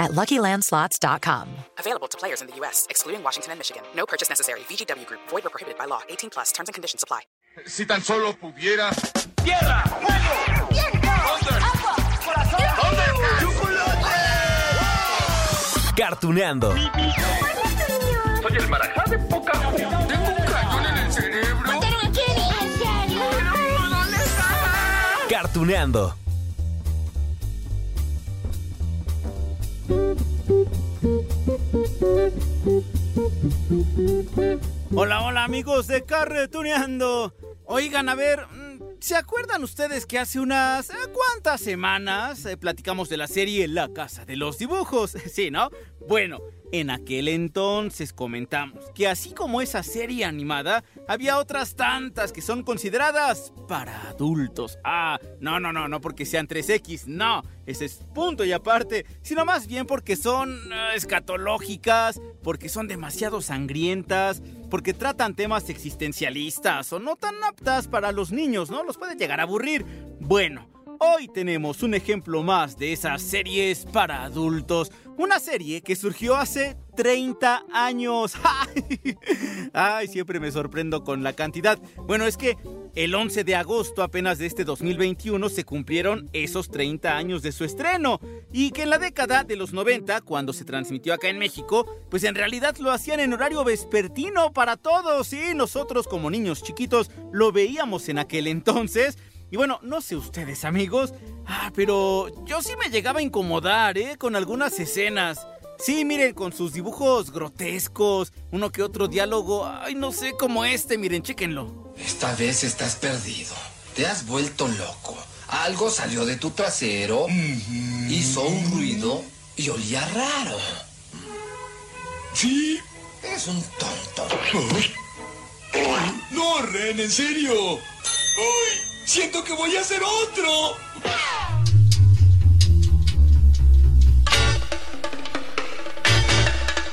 at LuckyLandSlots.com. Available to players in the U.S., excluding Washington and Michigan. No purchase necessary. VGW Group. Void or prohibited by law. 18 plus. Terms and conditions apply. Si tan solo pudiera. ¡Tierra! ¡Fuego! ¡Viento! ¡Agua! ¡Corazón! Cartuneando. Soy el marajá de poca Tengo un cañón en el cerebro. ¿En serio? ¿Dónde está? Ah. Cartuneando. Hola, hola amigos de Carretuneando. Oigan, a ver, mm, ¿se acuerdan ustedes que hace unas eh, cuantas semanas eh, platicamos de la serie La Casa de los Dibujos? Sí, ¿no? Bueno, en aquel entonces comentamos que así como esa serie animada, había otras tantas que son consideradas para adultos. Ah, no, no, no, no porque sean 3X, no, ese es punto y aparte, sino más bien porque son eh, escatológicas, porque son demasiado sangrientas, porque tratan temas existencialistas o no tan aptas para los niños, ¿no? Los puede llegar a aburrir. Bueno. Hoy tenemos un ejemplo más de esas series para adultos. Una serie que surgió hace 30 años. Ay, siempre me sorprendo con la cantidad. Bueno, es que el 11 de agosto apenas de este 2021 se cumplieron esos 30 años de su estreno. Y que en la década de los 90, cuando se transmitió acá en México, pues en realidad lo hacían en horario vespertino para todos. Y nosotros como niños chiquitos lo veíamos en aquel entonces. Y bueno, no sé ustedes amigos, ah, pero yo sí me llegaba a incomodar, ¿eh? Con algunas escenas. Sí, miren, con sus dibujos grotescos, uno que otro diálogo, ay, no sé, como este, miren, chéquenlo. Esta vez estás perdido. Te has vuelto loco. Algo salió de tu trasero, hizo un ruido y olía raro. Sí. Es un tonto. No, Ren, en serio. ¡Uy! Siento que voy a hacer otro.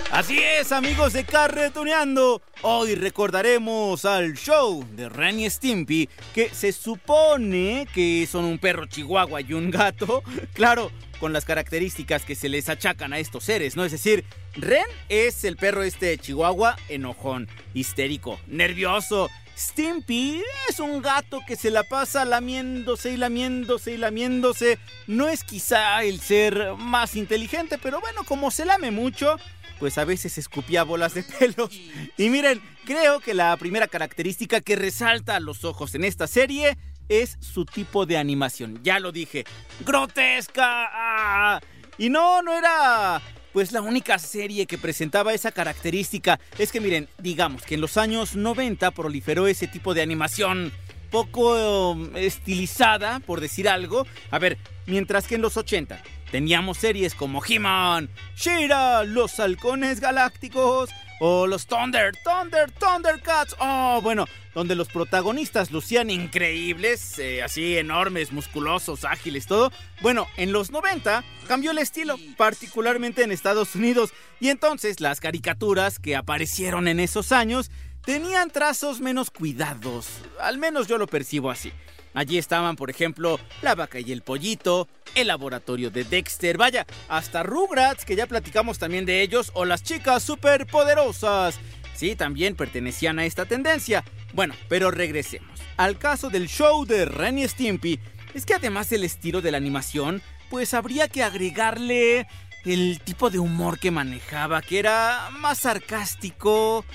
Así es, amigos de Carretuneando. Hoy recordaremos al show de Ren y Stimpy, que se supone que son un perro chihuahua y un gato. Claro, con las características que se les achacan a estos seres, ¿no? Es decir, Ren es el perro este chihuahua enojón, histérico, nervioso. Stimpy es un gato que se la pasa lamiéndose y lamiéndose y lamiéndose. No es quizá el ser más inteligente, pero bueno, como se lame mucho, pues a veces escupía bolas de pelos. Y miren, creo que la primera característica que resalta a los ojos en esta serie es su tipo de animación. Ya lo dije, grotesca. ¡Ah! Y no, no era pues la única serie que presentaba esa característica. Es que miren, digamos que en los años 90 proliferó ese tipo de animación poco um, estilizada, por decir algo. A ver, mientras que en los 80 teníamos series como He-Man, She-Ra, Los Halcones Galácticos o los Thunder, Thunder, Thundercats. Oh, bueno, donde los protagonistas lucían increíbles, eh, así enormes, musculosos, ágiles, todo. Bueno, en los 90 cambió el estilo, particularmente en Estados Unidos. Y entonces las caricaturas que aparecieron en esos años tenían trazos menos cuidados. Al menos yo lo percibo así. Allí estaban, por ejemplo, La vaca y el pollito, El laboratorio de Dexter, vaya, hasta Rugrats, que ya platicamos también de ellos, o las chicas superpoderosas. Sí, también pertenecían a esta tendencia. Bueno, pero regresemos. Al caso del show de Ren y Stimpy, es que además del estilo de la animación, pues habría que agregarle el tipo de humor que manejaba, que era más sarcástico,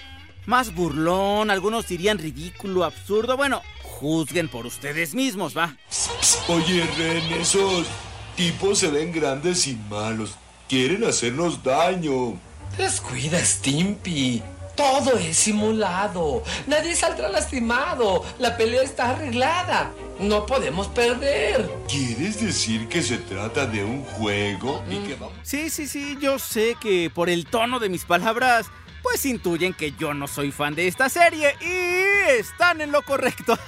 más burlón, algunos dirían ridículo, absurdo. Bueno, juzguen por ustedes mismos, ¿va? Oye, Ren, esos tipos se ven grandes y malos. Quieren hacernos daño. Descuida, Stimpy. Todo es simulado. Nadie saldrá lastimado. La pelea está arreglada. No podemos perder. ¿Quieres decir que se trata de un juego y que vamos... Sí, sí, sí, yo sé que por el tono de mis palabras, pues intuyen que yo no soy fan de esta serie y están en lo correcto.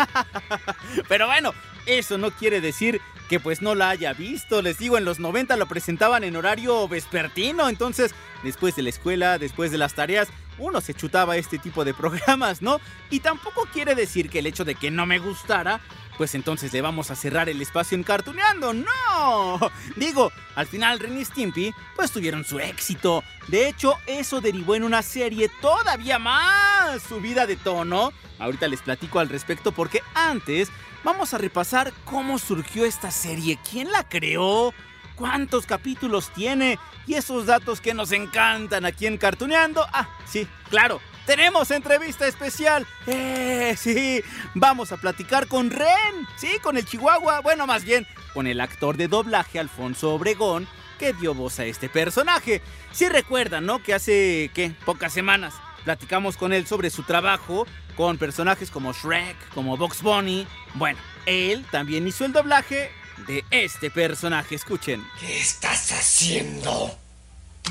Pero bueno, eso no quiere decir que pues no la haya visto. Les digo, en los 90 lo presentaban en horario vespertino, entonces después de la escuela, después de las tareas, uno se chutaba este tipo de programas, ¿no? Y tampoco quiere decir que el hecho de que no me gustara, pues entonces le vamos a cerrar el espacio en Cartuneando. ¡No! Digo, al final Ren y Stimpy pues tuvieron su éxito. De hecho, eso derivó en una serie todavía más subida de tono. Ahorita les platico al respecto porque antes vamos a repasar cómo surgió esta serie, quién la creó, cuántos capítulos tiene y esos datos que nos encantan aquí en Cartuneando. Ah, sí, claro, tenemos entrevista especial. Eh, sí, vamos a platicar con Ren, sí, con el Chihuahua, bueno, más bien con el actor de doblaje Alfonso Obregón que dio voz a este personaje. Si recuerdan, ¿no? Que hace, ¿qué? Pocas semanas platicamos con él sobre su trabajo con personajes como Shrek, como Box Bunny. Bueno, él también hizo el doblaje de este personaje. Escuchen. ¿Qué estás haciendo?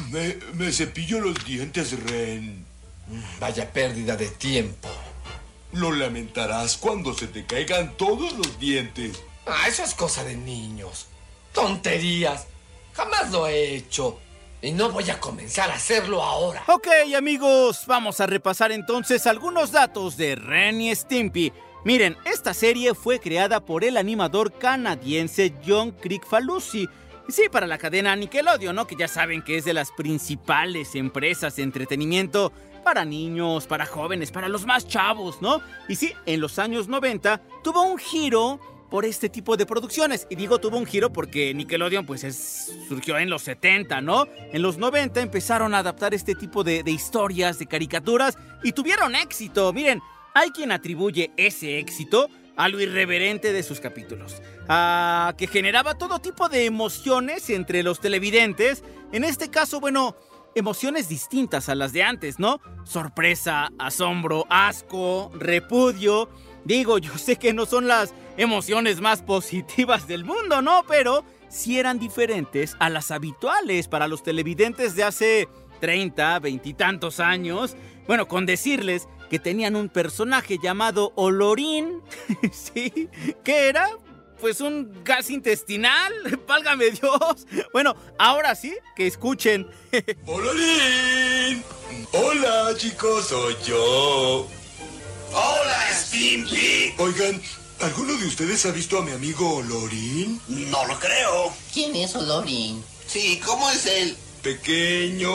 Me, me cepillo los dientes, Ren. Vaya pérdida de tiempo. Lo lamentarás cuando se te caigan todos los dientes. Ah, eso es cosa de niños. Tonterías. Jamás lo he hecho. Y no voy a comenzar a hacerlo ahora. Ok, amigos, vamos a repasar entonces algunos datos de Ren y Stimpy. Miren, esta serie fue creada por el animador canadiense John Crickfalusi. Sí, para la cadena Nickelodeon, ¿no? Que ya saben que es de las principales empresas de entretenimiento para niños, para jóvenes, para los más chavos, ¿no? Y sí, en los años 90 tuvo un giro por este tipo de producciones. Y digo tuvo un giro porque Nickelodeon pues surgió en los 70, ¿no? En los 90 empezaron a adaptar este tipo de, de historias, de caricaturas y tuvieron éxito. Miren, hay quien atribuye ese éxito a lo irreverente de sus capítulos, a que generaba todo tipo de emociones entre los televidentes. En este caso, bueno, emociones distintas a las de antes, ¿no? Sorpresa, asombro, asco, repudio. Digo, yo sé que no son las emociones más positivas del mundo, ¿no? Pero sí eran diferentes a las habituales para los televidentes de hace 30, 20 y tantos años. Bueno, con decirles que tenían un personaje llamado Olorín, ¿sí? ¿Qué era? Pues un gas intestinal, válgame Dios. Bueno, ahora sí, que escuchen. ¡Olorín! Hola, chicos, soy yo. ¡Hola, Stimpy! Oigan, ¿alguno de ustedes ha visto a mi amigo Olorín? No lo creo. ¿Quién es Olorín? Sí, ¿cómo es él? Pequeño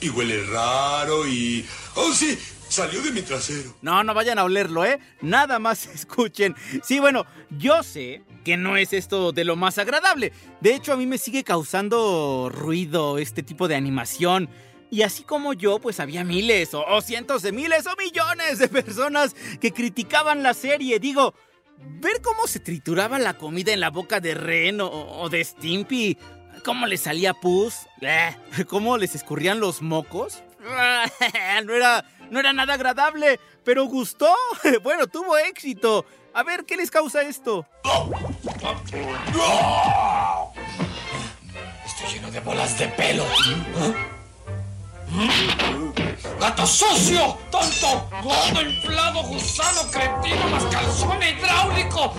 y huele raro y... ¡Oh, sí! Salió de mi trasero. No, no vayan a olerlo, ¿eh? Nada más escuchen. Sí, bueno, yo sé que no es esto de lo más agradable. De hecho, a mí me sigue causando ruido este tipo de animación. Y así como yo, pues había miles o, cientos de miles o millones de personas que criticaban la serie. Digo, ver cómo se trituraba la comida en la boca de Ren o, de Stimpy, cómo le salía pus, eh, cómo les escurrían los mocos. no era, no era nada agradable, pero gustó. Bueno, tuvo éxito. A ver, ¿qué les causa esto? Estoy lleno de bolas de pelo. ¡Gato sucio! ¡Tonto! ¡Gordo, inflado, gusano, cretino, mascalzón hidráulico!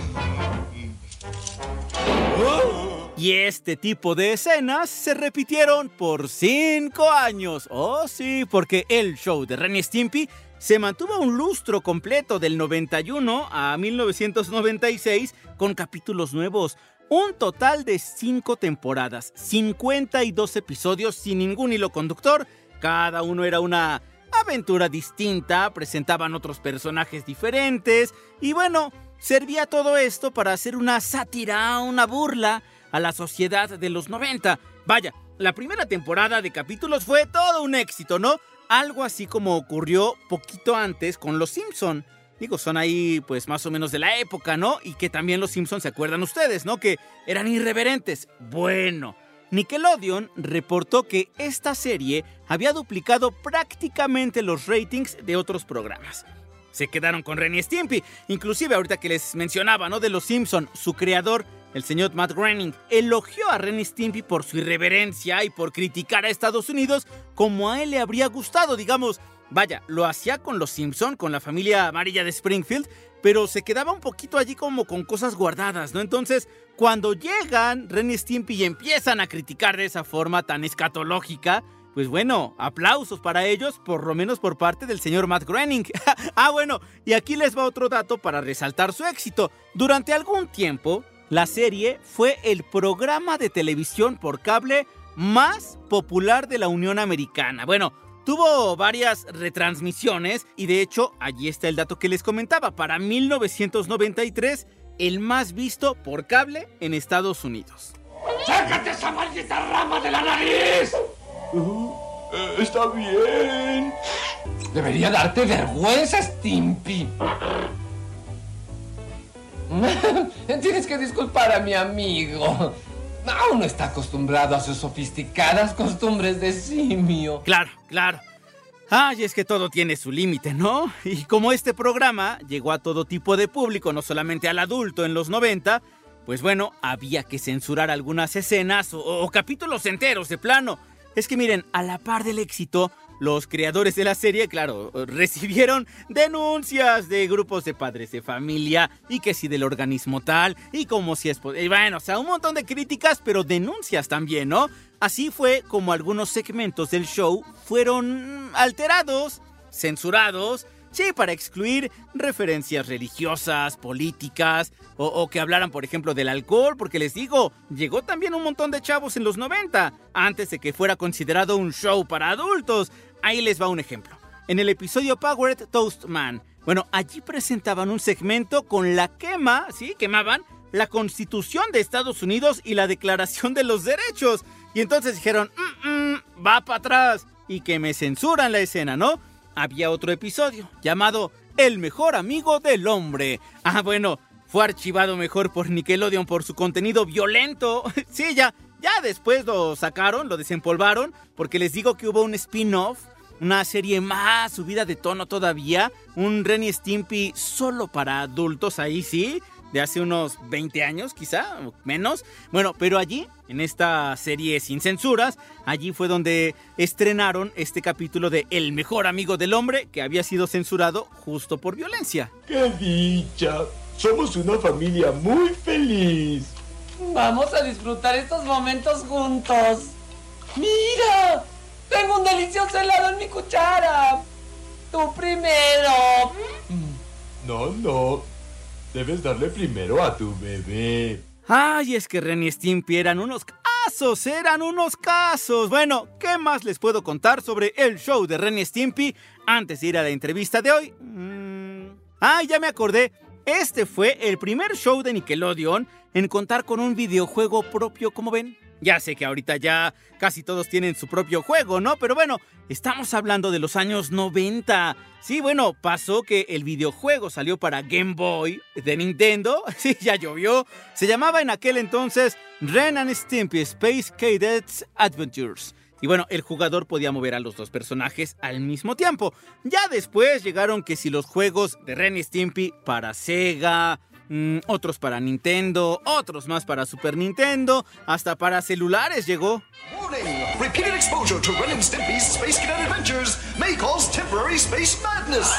Y este tipo de escenas se repitieron por cinco años. Oh, sí, porque el show de Ren y Stimpy se mantuvo un lustro completo del 91 a 1996 con capítulos nuevos. Un total de cinco temporadas, 52 episodios sin ningún hilo conductor. Cada uno era una aventura distinta, presentaban otros personajes diferentes y bueno, servía todo esto para hacer una sátira, una burla a la sociedad de los 90. Vaya, la primera temporada de capítulos fue todo un éxito, ¿no? Algo así como ocurrió poquito antes con Los Simpson. Digo, son ahí pues más o menos de la época, ¿no? Y que también Los Simpson se acuerdan ustedes, ¿no? Que eran irreverentes. Bueno, Nickelodeon reportó que esta serie había duplicado prácticamente los ratings de otros programas. Se quedaron con Ren y Stimpy, inclusive ahorita que les mencionaba, ¿no? De Los Simpson, su creador el señor Matt Groening elogió a Ren y Stimpy por su irreverencia y por criticar a Estados Unidos como a él le habría gustado, digamos. vaya, lo hacía con los Simpson, con la familia amarilla de Springfield, pero se quedaba un poquito allí como con cosas guardadas, ¿no? Entonces, cuando llegan Ren y Stimpy y empiezan a criticar de esa forma tan escatológica, pues bueno, aplausos para ellos, por lo menos por parte del señor Matt Groening. ah, bueno, y aquí les va otro dato para resaltar su éxito. Durante algún tiempo, la serie fue el programa de televisión por cable más popular de la Unión Americana. Bueno, tuvo varias retransmisiones y de hecho, allí está el dato que les comentaba. Para 1993, el más visto por cable en Estados Unidos. ¡Sácate esa maldita rama de la nariz! Uh, eh, está bien. Debería darte vergüenza, Stimpy. Tienes que disculpar a mi amigo. Aún no está acostumbrado a sus sofisticadas costumbres de simio. Claro, claro. Ay, es que todo tiene su límite, ¿no? Y como este programa llegó a todo tipo de público, no solamente al adulto en los 90, pues bueno, había que censurar algunas escenas o, o capítulos enteros de plano. Es que miren, a la par del éxito, los creadores de la serie, claro, recibieron denuncias de grupos de padres de familia y que si del organismo tal y como si es... Y bueno, o sea, un montón de críticas, pero denuncias también, ¿no? Así fue como algunos segmentos del show fueron alterados, censurados, Sí, para excluir referencias religiosas, políticas, o, o, que hablaran, por ejemplo, del alcohol, porque les digo, llegó también un montón de chavos en los 90, antes de que fuera considerado un show para adultos. Ahí les va un ejemplo. En el episodio Powered Toast Man, bueno, allí presentaban un segmento con la quema, ¿sí? Quemaban la Constitución de Estados Unidos y la Declaración de los Derechos. Y entonces dijeron, mm, mm, va para atrás, y que me censuran la escena, ¿no? había otro episodio llamado El mejor amigo del hombre. Ah, bueno, fue archivado mejor por Nickelodeon por su contenido violento. sí, ya, ya después lo sacaron, lo desempolvaron, porque les digo que hubo un spin-off, una serie más subida de tono todavía, un Ren y Stimpy solo para adultos, ahí sí, de hace unos 20 años quizá, menos. Bueno, pero allí, en esta serie sin censuras, allí fue donde estrenaron este capítulo de El mejor amigo del hombre que había sido censurado justo por violencia. ¡Qué dicha! Somos una familia muy feliz. Vamos a disfrutar estos momentos juntos. ¡Mira! Tengo un delicioso helado en mi cuchara. Tú primero. No, no. Debes darle primero a tu bebé. Ay, es que Ren y Stimpy eran unos casos, eran unos casos. Bueno, ¿qué más les puedo contar sobre el show de Ren y Stimpy antes de ir a la entrevista de hoy? Mm. Ay, ya me acordé. Este fue el primer show de Nickelodeon en contar con un videojuego propio, como ven. Ya sé que ahorita ya casi todos tienen su propio juego, ¿no? Pero bueno, estamos hablando de los años 90. Sí, bueno, pasó que el videojuego salió para Game Boy de Nintendo. Sí, ya llovió. Se llamaba en aquel entonces Ren and Stimpy Space Cadets Adventures. Y bueno, el jugador podía mover a los dos personajes al mismo tiempo. Ya después llegaron que si los juegos de Ren y Stimpy para Sega, mmm, otros para Nintendo, otros más para Super Nintendo, hasta para celulares llegó. Warning! Repeated exposure to Ren and Stimpy's Space Cadet Adventures may cause temporary space madness.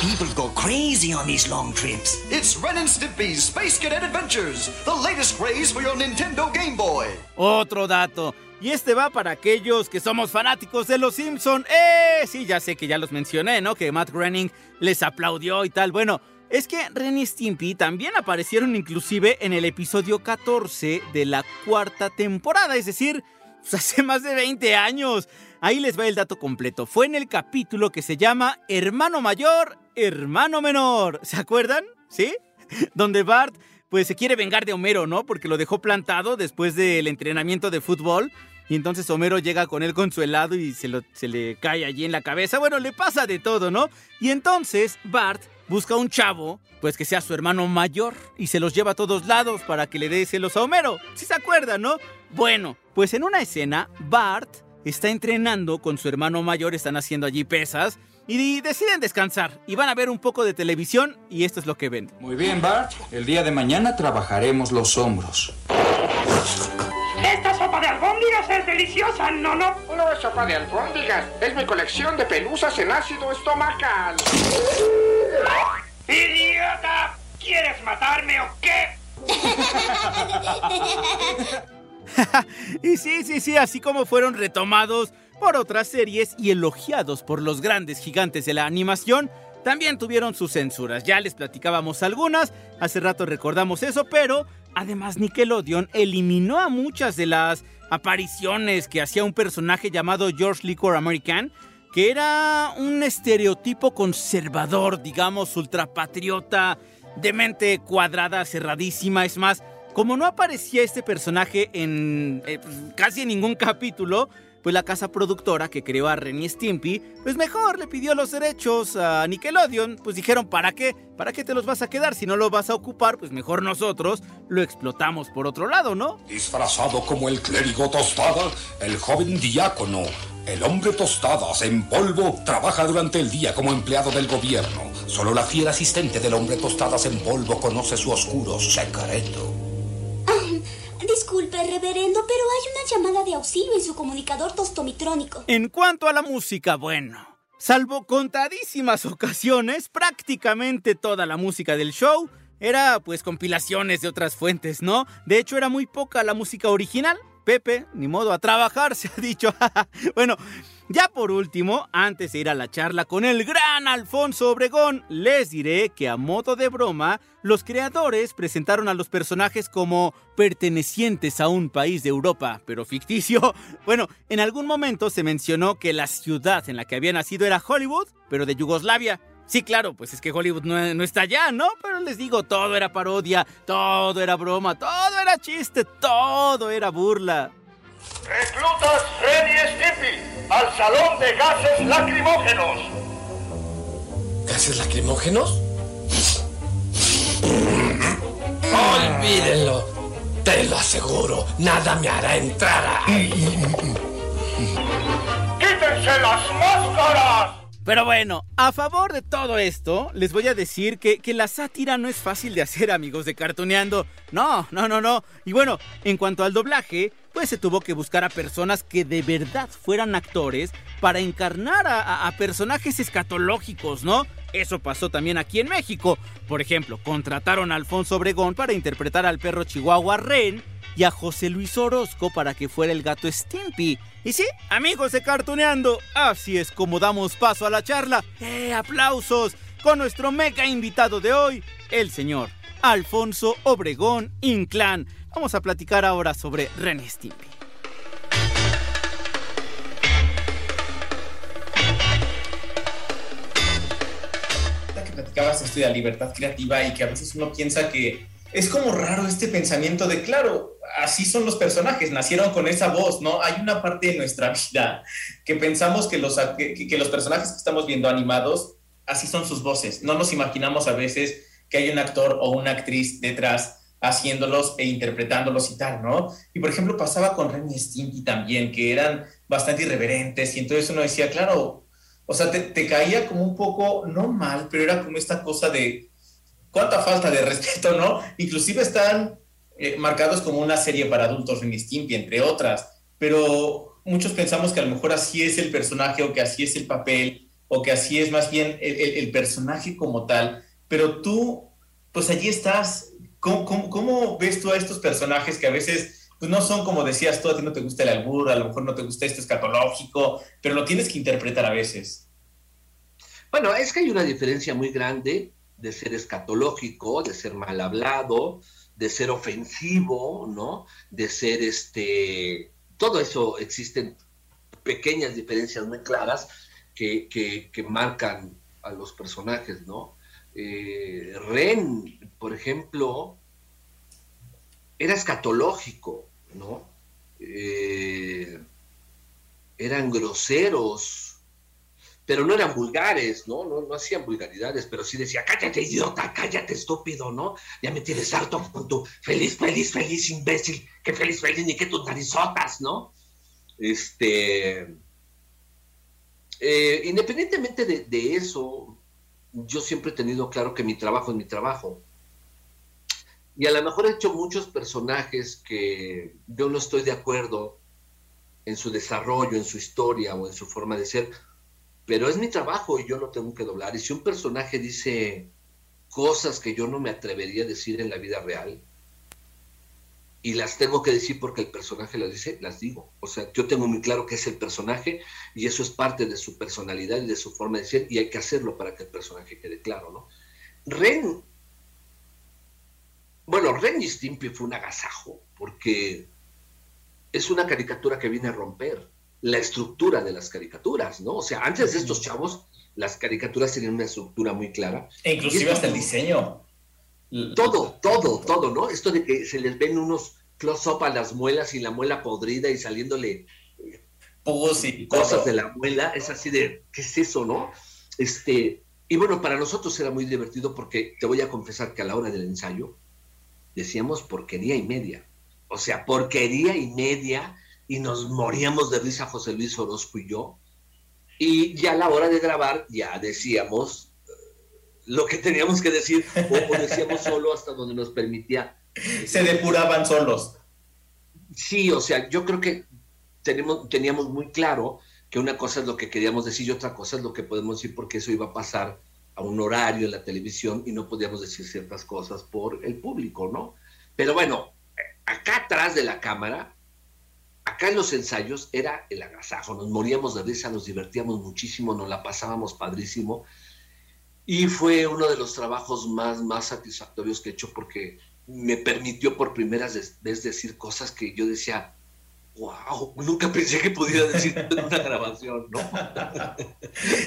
People go crazy on these long trips. It's Ren and Stimpy's Space Cadet Adventures, the latest craze for your Nintendo Game Boy. Otro dato. Y este va para aquellos que somos fanáticos de Los Simpson. ¡Eh! Sí, ya sé que ya los mencioné, ¿no? Que Matt Groening les aplaudió y tal. Bueno, es que Ren y Stimpy también aparecieron inclusive en el episodio 14 de la cuarta temporada, es decir, pues hace más de 20 años. Ahí les va el dato completo. Fue en el capítulo que se llama Hermano Mayor, Hermano Menor. ¿Se acuerdan? ¿Sí? Donde Bart pues se quiere vengar de Homero, ¿no? Porque lo dejó plantado después del entrenamiento de fútbol. Y entonces Homero llega con él con su helado y se, le cae allí en la cabeza. Bueno, le pasa de todo, ¿no? Y entonces Bart busca un chavo, pues que sea su hermano mayor, y se los lleva a todos lados para que le dé celos a Homero. Si se acuerdan, ¿no? Bueno, pues en una escena, Bart está entrenando con su hermano mayor, están haciendo allí pesas, y deciden descansar, y van a ver un poco de televisión, y esto es lo que ven. Muy bien, Bart. El día de mañana trabajaremos los hombros. ¿Esta sopa de albóndigas es deliciosa, ¿no, no? No es sopa de albóndigas, es mi colección de pelusas en ácido estomacal. ¡Idiota! ¿Quieres matarme o qué? y sí, sí, sí, así como fueron retomados por otras series y elogiados por los grandes gigantes de la animación, también tuvieron sus censuras. Ya les platicábamos algunas, hace rato recordamos eso, pero además Nickelodeon eliminó a muchas de las apariciones que hacía un personaje llamado George Liquor American, que era un estereotipo conservador, digamos, ultrapatriota, de mente cuadrada, cerradísima, es más, como no aparecía este personaje en eh, casi ningún capítulo, pues la casa productora que creó a Ren y Stimpy, pues mejor le pidió los derechos a Nickelodeon, pues dijeron, ¿para qué? ¿Para qué te los vas a quedar? Si no lo vas a ocupar, pues mejor nosotros lo explotamos por otro lado, ¿no? Disfrazado como el clérigo tostada, el joven diácono, el hombre tostadas en polvo, trabaja durante el día como empleado del gobierno. Solo la fiel asistente del hombre tostadas en polvo conoce su oscuro secreto. Disculpe, reverendo, pero hay una llamada de auxilio en su comunicador tostomitrónico. En cuanto a la música, bueno, salvo contadísimas ocasiones, prácticamente toda la música del show era pues compilaciones de otras fuentes, ¿no? De hecho era muy poca la música original. Pepe, ni modo a trabajar, se ha dicho. bueno, ya por último, antes de ir a la charla con el gran Alfonso Obregón, les diré que a modo de broma, los creadores presentaron a los personajes como pertenecientes a un país de Europa, pero ficticio. Bueno, en algún momento se mencionó que la ciudad en la que había nacido era Hollywood, pero de Yugoslavia. Sí, claro, pues es que Hollywood no, no, está allá, ¿no? Pero les digo, todo era parodia, todo era broma, todo era chiste, todo era burla. Reclutas Freddy Stimpy al salón de gases lacrimógenos. ¿Gases lacrimógenos? Olvídenlo. Te lo aseguro, nada me hará entrar ahí. ¡Quítense las máscaras! Pero bueno, a favor de todo esto, les voy a decir que, que, la sátira no es fácil de hacer, amigos de Cartoneando. No, no, no, no. Y bueno, en cuanto al doblaje, pues se tuvo que buscar a personas que de verdad fueran actores para encarnar a, a personajes escatológicos, ¿no? Eso pasó también aquí en México. Por ejemplo, contrataron a Alfonso Obregón para interpretar al perro chihuahua Ren y a José Luis Orozco para que fuera el gato Stimpy. Y sí, amigos de Cartuneando, así es como damos paso a la charla. ¡Eh, aplausos! Con nuestro mega invitado de hoy, el señor Alfonso Obregón Inclán. Vamos a platicar ahora sobre Ren y Stimpy. que platicabas esto de la libertad creativa y que a veces uno piensa que es como raro este pensamiento de, claro, así son los personajes, nacieron con esa voz, ¿no? Hay una parte de nuestra vida que pensamos que los, que, los personajes que estamos viendo animados, así son sus voces. No nos imaginamos a veces que hay un actor o una actriz detrás haciéndolos e interpretándolos y tal, ¿no? Y por ejemplo pasaba con Ren y Stimpy también, que eran bastante irreverentes y entonces uno decía, claro, o sea, te caía como un poco, no mal, pero era como esta cosa de cuánta falta de respeto, ¿no? Inclusive están eh, marcados como una serie para adultos, Ren y Stimpy, entre otras, pero muchos pensamos que a lo mejor así es el personaje o que así es el papel o que así es más bien el, personaje como tal, pero tú, pues allí estás ¿Cómo, cómo, cómo ves tú a estos personajes que a veces pues no son como decías tú, a ti no te gusta el albur, a lo mejor no te gusta esto escatológico, pero lo tienes que interpretar a veces? Bueno, es que hay una diferencia muy grande de ser escatológico, de ser mal hablado, de ser ofensivo, ¿no? De ser este... Todo eso existen pequeñas diferencias muy claras que, que, que marcan a los personajes, ¿no? Eh, Ren, por ejemplo, era escatológico, ¿no? Eh, eran groseros, pero no eran vulgares, ¿no? ¿no? No hacían vulgaridades, pero sí decía, cállate, idiota, cállate, estúpido, ¿no? Ya me tienes harto con tu feliz, feliz, feliz, imbécil, que feliz, feliz, ni que tus narizotas, ¿no? Este... Eh, independientemente de, de eso, yo siempre he tenido claro que mi trabajo es mi trabajo. Y a lo mejor he hecho muchos personajes que yo no estoy de acuerdo en su desarrollo, en su historia o en su forma de ser, pero es mi trabajo y yo lo tengo que doblar. Y si un personaje dice cosas que yo no me atrevería a decir en la vida real, y las tengo que decir porque el personaje las dice, las digo. O sea, yo tengo muy claro que es el personaje y eso es parte de su personalidad y de su forma de ser y hay que hacerlo para que el personaje quede claro, ¿no? Ren, bueno, Ren y Stimpy fue un agasajo porque es una caricatura que viene a romper la estructura de las caricaturas, ¿no? O sea, antes de estos chavos, las caricaturas tenían una estructura muy clara. E inclusive hasta el diseño. Todo, todo, todo, ¿no? Esto de que se les ven unos close-up a las muelas y la muela podrida y saliéndole y cosas de la muela, es así de, ¿qué es eso, no? Este, y bueno, para nosotros era muy divertido porque te voy a confesar que a la hora del ensayo decíamos porquería y media. O sea, porquería y media y nos moríamos de risa José Luis Orozco y yo. Y ya a la hora de grabar ya decíamos lo que teníamos que decir o, decíamos solo hasta donde nos permitía. Se depuraban solos. Sí, o sea, yo creo que tenemos, teníamos muy claro que una cosa es lo que queríamos decir y otra cosa es lo que podemos decir porque eso iba a pasar a un horario en la televisión y no podíamos decir ciertas cosas por el público, ¿no? Pero bueno, acá atrás de la cámara, acá en los ensayos era el agasajo, nos moríamos de risa, nos divertíamos muchísimo, nos la pasábamos padrísimo y fue uno de los trabajos más, más satisfactorios que he hecho porque me permitió por primera vez decir cosas que yo decía, wow, nunca pensé que pudiera decir en una grabación, ¿no?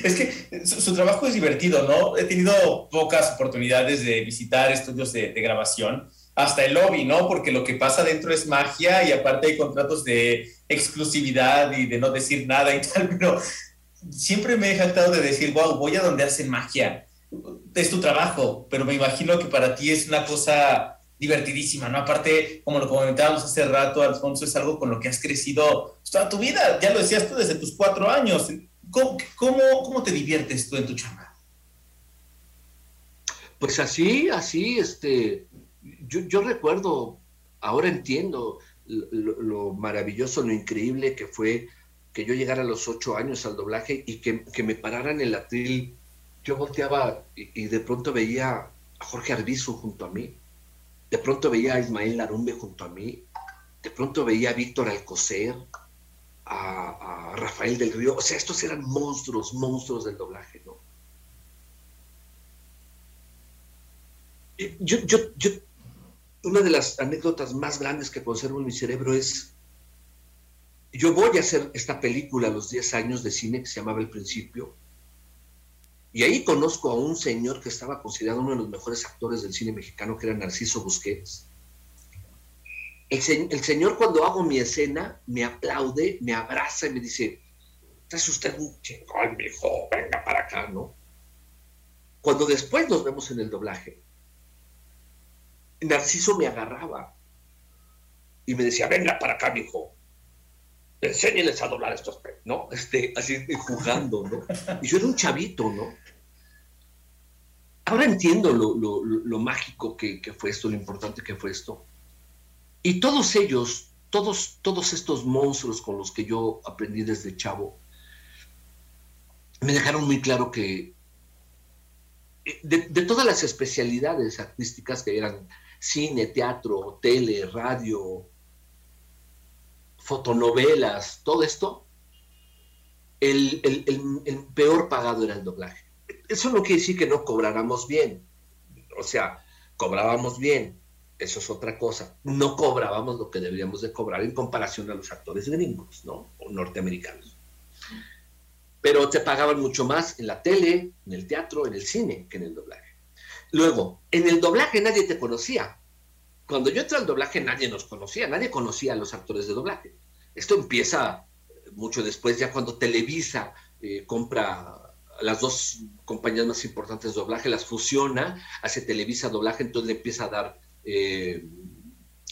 es que su, trabajo es divertido, ¿no? He tenido pocas oportunidades de visitar estudios de, de, grabación, hasta el lobby, ¿no? Porque lo que pasa dentro es magia y aparte hay contratos de exclusividad y de no decir nada y tal, pero siempre me he jactado de decir, wow, voy a donde hacen magia es tu trabajo, pero me imagino que para ti es una cosa divertidísima, ¿no? Aparte, como lo comentábamos hace rato, Alfonso, es algo con lo que has crecido toda tu vida, ya lo decías tú desde tus cuatro años. ¿Cómo, cómo, te diviertes tú en tu chamba? Pues así, así, este, yo, recuerdo, ahora entiendo lo, maravilloso, lo increíble que fue que yo llegara a los ocho años al doblaje y que, me pararan en el atril. Yo volteaba y, de pronto veía a Jorge Arbizu junto a mí, de pronto veía a Ismael Larumbe junto a mí, de pronto veía a Víctor Alcocer, a, Rafael del Río, o sea, estos eran monstruos, monstruos del doblaje, ¿no? Yo, yo, yo, una de las anécdotas más grandes que conservo en mi cerebro es, yo voy a hacer esta película a los 10 años de cine que se llamaba El Principio, y ahí conozco a un señor que estaba considerado uno de los mejores actores del cine mexicano, que era Narciso Busquets. El, señor cuando hago mi escena me aplaude, me abraza y me dice, es usted un chingón, hijo, venga para acá, ¿no? Cuando después nos vemos en el doblaje, Narciso me agarraba y me decía, venga para acá, mijo, enséñeles a doblar estos, ¿no? Este, así jugando, ¿no? Y yo era un chavito, ¿no? Ahora entiendo lo, mágico que, fue esto, lo importante que fue esto. Y todos ellos, todos, todos estos monstruos con los que yo aprendí desde chavo, me dejaron muy claro que eh, de todas las especialidades artísticas que eran cine, teatro, tele, radio, fotonovelas, todo esto, el, peor pagado era el doblaje. Eso no quiere decir que no cobráramos bien. O sea, cobrábamos bien, eso es otra cosa. No cobrábamos lo que deberíamos de cobrar en comparación a los actores gringos, ¿no? O norteamericanos. Pero te pagaban mucho más en la tele, en el teatro, en el cine que en el doblaje. Luego, en el doblaje nadie te conocía cuando yo entré al doblaje nadie nos conocía, nadie conocía a los actores de doblaje. Esto empieza mucho después, ya cuando Televisa eh, compra las dos compañías más importantes de doblaje, las fusiona, hace Televisa doblaje, entonces le empieza a dar eh,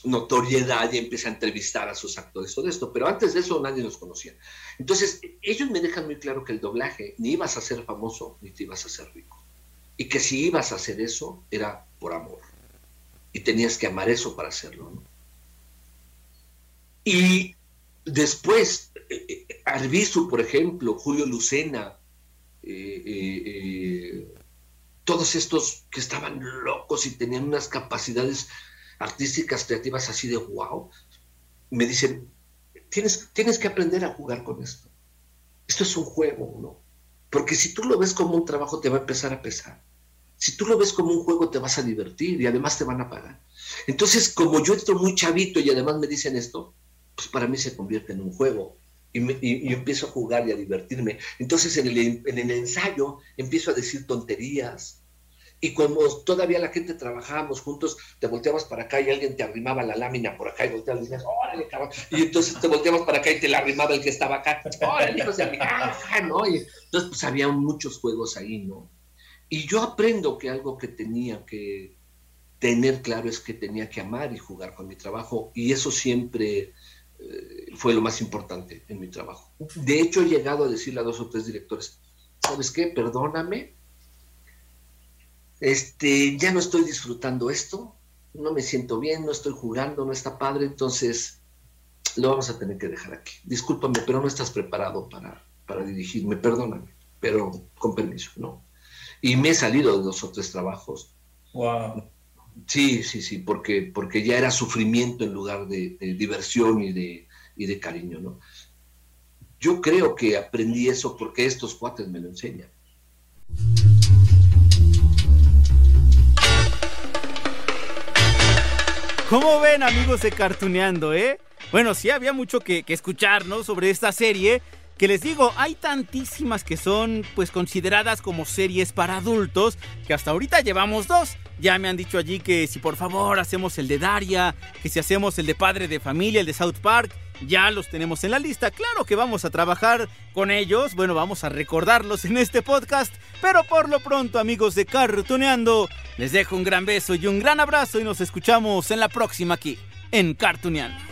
notoriedad y empieza a entrevistar a sus actores, todo esto. Pero antes de eso nadie nos conocía. Entonces, ellos me dejan muy claro que el doblaje ni ibas a ser famoso ni te ibas a ser rico. Y que si ibas a hacer eso era por amor y tenías que amar eso para hacerlo. Y después, eh, eh, Arbizu, por ejemplo, Julio Lucena, eh, todos estos que estaban locos y tenían unas capacidades artísticas, creativas así de wow, me dicen, tienes, tienes que aprender a jugar con esto. Esto es un juego, ¿no? Porque si tú lo ves como un trabajo, te va a empezar a pesar. Si tú lo ves como un juego, te vas a divertir y además te van a pagar. Entonces, como yo estoy muy chavito y además me dicen esto, pues para mí se convierte en un juego. Y, empiezo a jugar y a divertirme. Entonces en el, en el ensayo empiezo a decir tonterías, y como todavía la gente trabajábamos juntos, te volteabas para acá y alguien te arrimaba la lámina por acá y volteabas y decías, órale, cabrón. Y entonces te volteabas para acá y te la arrimaba el que estaba acá, órale, hijos de ¿no? Y entonces, pues había muchos juegos ahí, ¿no? Y yo aprendo que algo que tenía que tener claro es que tenía que amar y jugar con mi trabajo, y eso siempre eh, fue lo más importante en mi trabajo. De hecho, he llegado a decirle a dos o tres directores, ¿sabes qué? Perdóname, este, ya no estoy disfrutando esto, no me siento bien, no estoy jugando, no está padre, entonces lo vamos a tener que dejar aquí. Discúlpame, pero no estás preparado para, para dirigirme, perdóname, pero con permiso, ¿no? Y me he salido de dos o tres trabajos. Wow. Sí, sí, sí, porque, porque ya era sufrimiento en lugar de, de diversión y de, y de cariño, ¿no? Yo creo que aprendí eso porque estos cuates me lo enseñan. ¿Cómo ven amigos de Cartuneando, eh? Bueno, sí había mucho que, escuchar, ¿no? Sobre esta serie. Que les digo, hay tantísimas que son pues consideradas como series para adultos que hasta ahorita llevamos dos. Ya me han dicho allí que si por favor hacemos el de Daria, que si hacemos el de Padre de Familia, el de South Park, ya los tenemos en la lista. Claro que vamos a trabajar con ellos, bueno, vamos a recordarlos en este podcast, pero por lo pronto, amigos de Cartuneando, les dejo un gran beso y un gran abrazo y nos escuchamos en la próxima aquí, en Cartuneando.